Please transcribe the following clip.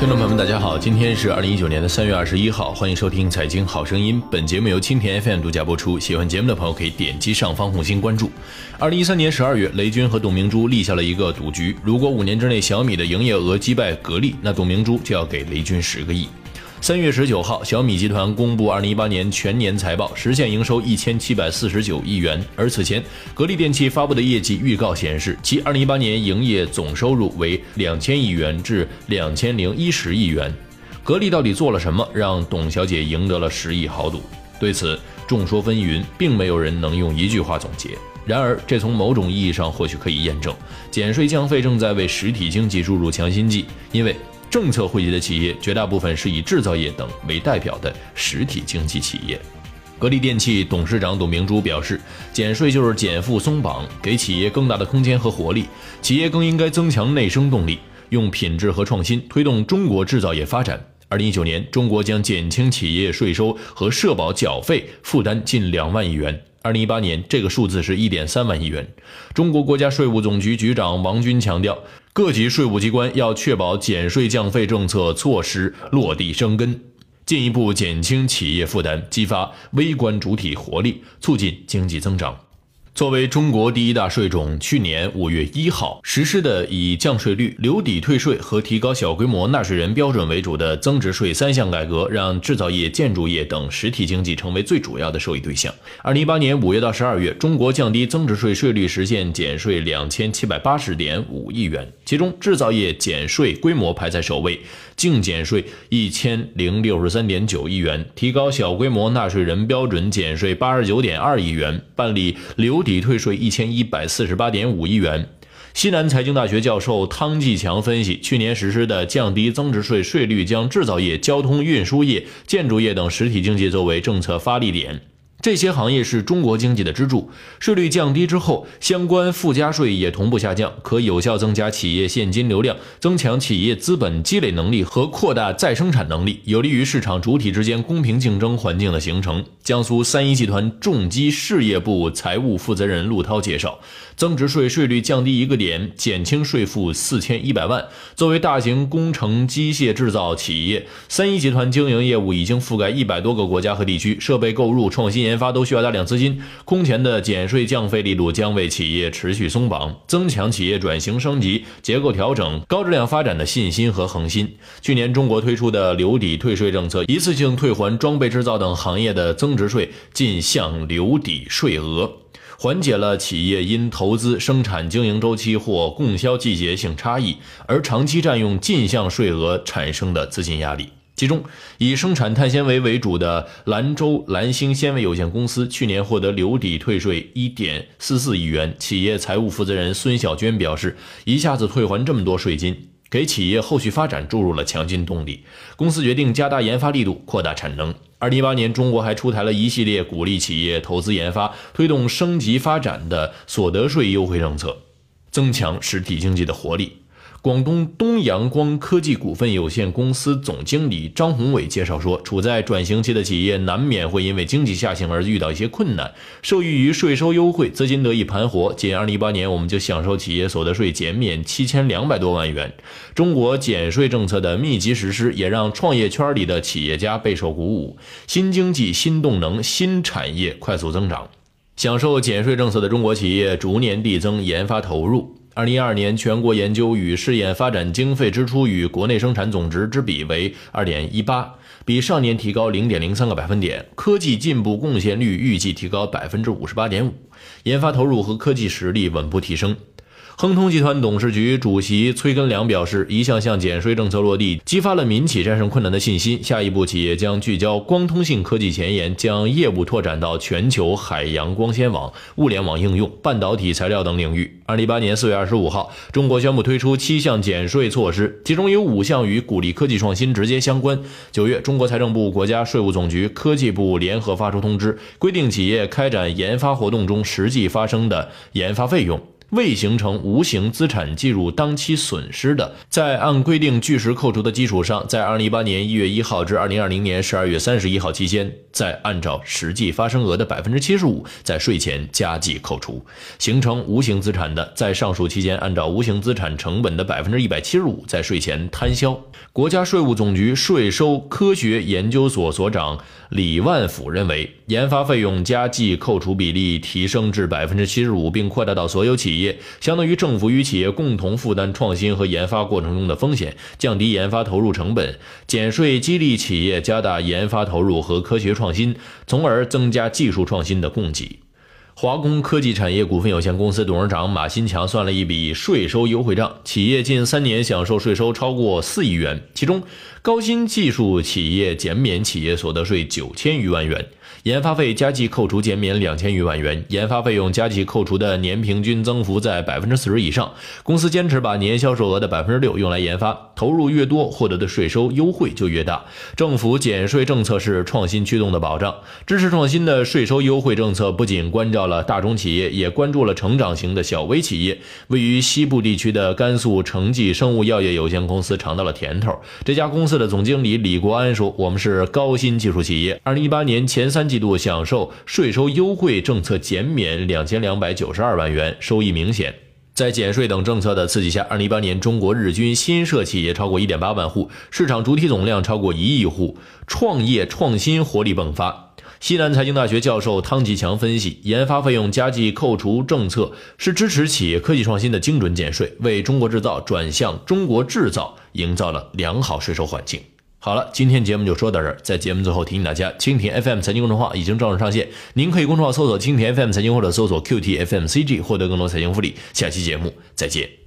听众朋友们，大家好，今天是二零一九年的三月二十一号，欢迎收听《财经好声音》。本节目由蜻蜓 FM 独家播出。喜欢节目的朋友可以点击上方红心关注。二零一三年十二月，雷军和董明珠立下了一个赌局：如果五年之内小米的营业额击败格力，那董明珠就要给雷军十个亿。三月十九号，小米集团公布二零一八年全年财报，实现营收一千七百四十九亿元。而此前，格力电器发布的业绩预告显示，其二零一八年营业总收入为两千亿元至两千零一十亿元。格力到底做了什么，让董小姐赢得了十亿豪赌？对此，众说纷纭，并没有人能用一句话总结。然而，这从某种意义上或许可以验证，减税降费正在为实体经济注入强心剂，因为。政策惠及的企业绝大部分是以制造业等为代表的实体经济企业。格力电器董事长董明珠表示，减税就是减负松绑，给企业更大的空间和活力。企业更应该增强内生动力，用品质和创新推动中国制造业发展。二零一九年，中国将减轻企业税收和社保缴费负担近两万亿元。二零一八年，这个数字是一点三万亿元。中国国家税务总局局长王军强调，各级税务机关要确保减税降费政策措施落地生根，进一步减轻企业负担，激发微观主体活力，促进经济增长。作为中国第一大税种，去年五月一号实施的以降税率、留抵退税和提高小规模纳税人标准为主的增值税三项改革，让制造业、建筑业等实体经济成为最主要的受益对象。二零一八年五月到十二月，中国降低增值税税率，实现减税两千七百八十点五亿元，其中制造业减税规模排在首位，净减税一千零六十三点九亿元，提高小规模纳税人标准减税八十九点二亿元，办理留抵。退税一千一百四十八点五亿元。西南财经大学教授汤继强分析，去年实施的降低增值税税率，将制造业、交通运输业、建筑业等实体经济作为政策发力点。这些行业是中国经济的支柱，税率降低之后，相关附加税也同步下降，可有效增加企业现金流量，增强企业资本积累能力和扩大再生产能力，有利于市场主体之间公平竞争环境的形成。江苏三一集团重机事业部财务负责人陆涛介绍，增值税税率降低一个点，减轻税负四千一百万。作为大型工程机械制造企业，三一集团经营业务已经覆盖一百多个国家和地区，设备购入、创新研发都需要大量资金，空前的减税降费力度将为企业持续松绑，增强企业转型升级、结构调整、高质量发展的信心和恒心。去年中国推出的留抵退税政策，一次性退还装备制造等行业的增值税进项留抵税额，缓解了企业因投资、生产经营周期或供销季节性差异而长期占用进项税额产生的资金压力。其中，以生产碳纤维为主的兰州兰兴纤维有限公司去年获得留抵退税一点四四亿元。企业财务负责人孙小娟表示：“一下子退还这么多税金，给企业后续发展注入了强劲动力。公司决定加大研发力度，扩大产能。二零一八年，中国还出台了一系列鼓励企业投资研发、推动升级发展的所得税优惠政策，增强实体经济的活力。”广东东阳光科技股份有限公司总经理张宏伟介绍说，处在转型期的企业难免会因为经济下行而遇到一些困难。受益于税收优惠，资金得以盘活。仅2018年，我们就享受企业所得税减免七千两百多万元。中国减税政策的密集实施，也让创业圈里的企业家备受鼓舞。新经济、新动能、新产业快速增长，享受减税政策的中国企业逐年递增研发投入。二零一二年，全国研究与试验发展经费支出与国内生产总值之比为二点一八，比上年提高零点零三个百分点。科技进步贡献率预计提高百分之五十八点五，研发投入和科技实力稳步提升。亨通集团董事局主席崔根良表示，一项项减税政策落地，激发了民企战胜困难的信心。下一步，企业将聚焦光通信科技前沿，将业务拓展到全球海洋光纤网、物联网应用、半导体材料等领域。二零一八年四月二十五号，中国宣布推出七项减税措施，其中有五项与鼓励科技创新直接相关。九月，中国财政部、国家税务总局、科技部联合发出通知，规定企业开展研发活动中实际发生的研发费用。未形成无形资产计入当期损失的，在按规定据实扣除的基础上，在二零一八年一月一号至二零二零年十二月三十一号期间，再按照实际发生额的百分之七十五在税前加计扣除；形成无形资产的，在上述期间按照无形资产成本的百分之一百七十五在税前摊销。国家税务总局税收科学研究所所长李万甫认为，研发费用加计扣除比例提升至百分之七十五，并扩大到所有企业，相当于政府与企业共同负担创新和研发过程中的风险，降低研发投入成本，减税激励企业加大研发投入和科学创新，从而增加技术创新的供给。华工科技产业股份有限公司董事长马新强算了一笔税收优惠账，企业近三年享受税收超过四亿元，其中高新技术企业减免企业所得税九千余万元。研发费加计扣除减免两千余万元，研发费用加计扣除的年平均增幅在百分之四十以上。公司坚持把年销售额的百分之六用来研发，投入越多，获得的税收优惠就越大。政府减税政策是创新驱动的保障，支持创新的税收优惠政策不仅关照了大中企业，也关注了成长型的小微企业。位于西部地区的甘肃成绩生物药业有限公司尝到了甜头。这家公司的总经理李国安说：“我们是高新技术企业，二零一八年前三。”三季度享受税收优惠政策减免两千两百九十二万元，收益明显。在减税等政策的刺激下，二零一八年中国日均新设企业超过一点八万户，市场主体总量超过一亿户，创业创新活力迸发。西南财经大学教授汤吉强分析，研发费用加计扣除政策是支持企业科技创新的精准减税，为中国制造转向中国制造营造了良好税收环境。好了，今天节目就说到这儿。在节目最后提醒大家，蜻蜓 FM 财经公众号已经正式上线，您可以公众号搜索“蜻蜓 FM 财经”或者搜索 “QT FM CG” 获得更多财经福利。下期节目再见。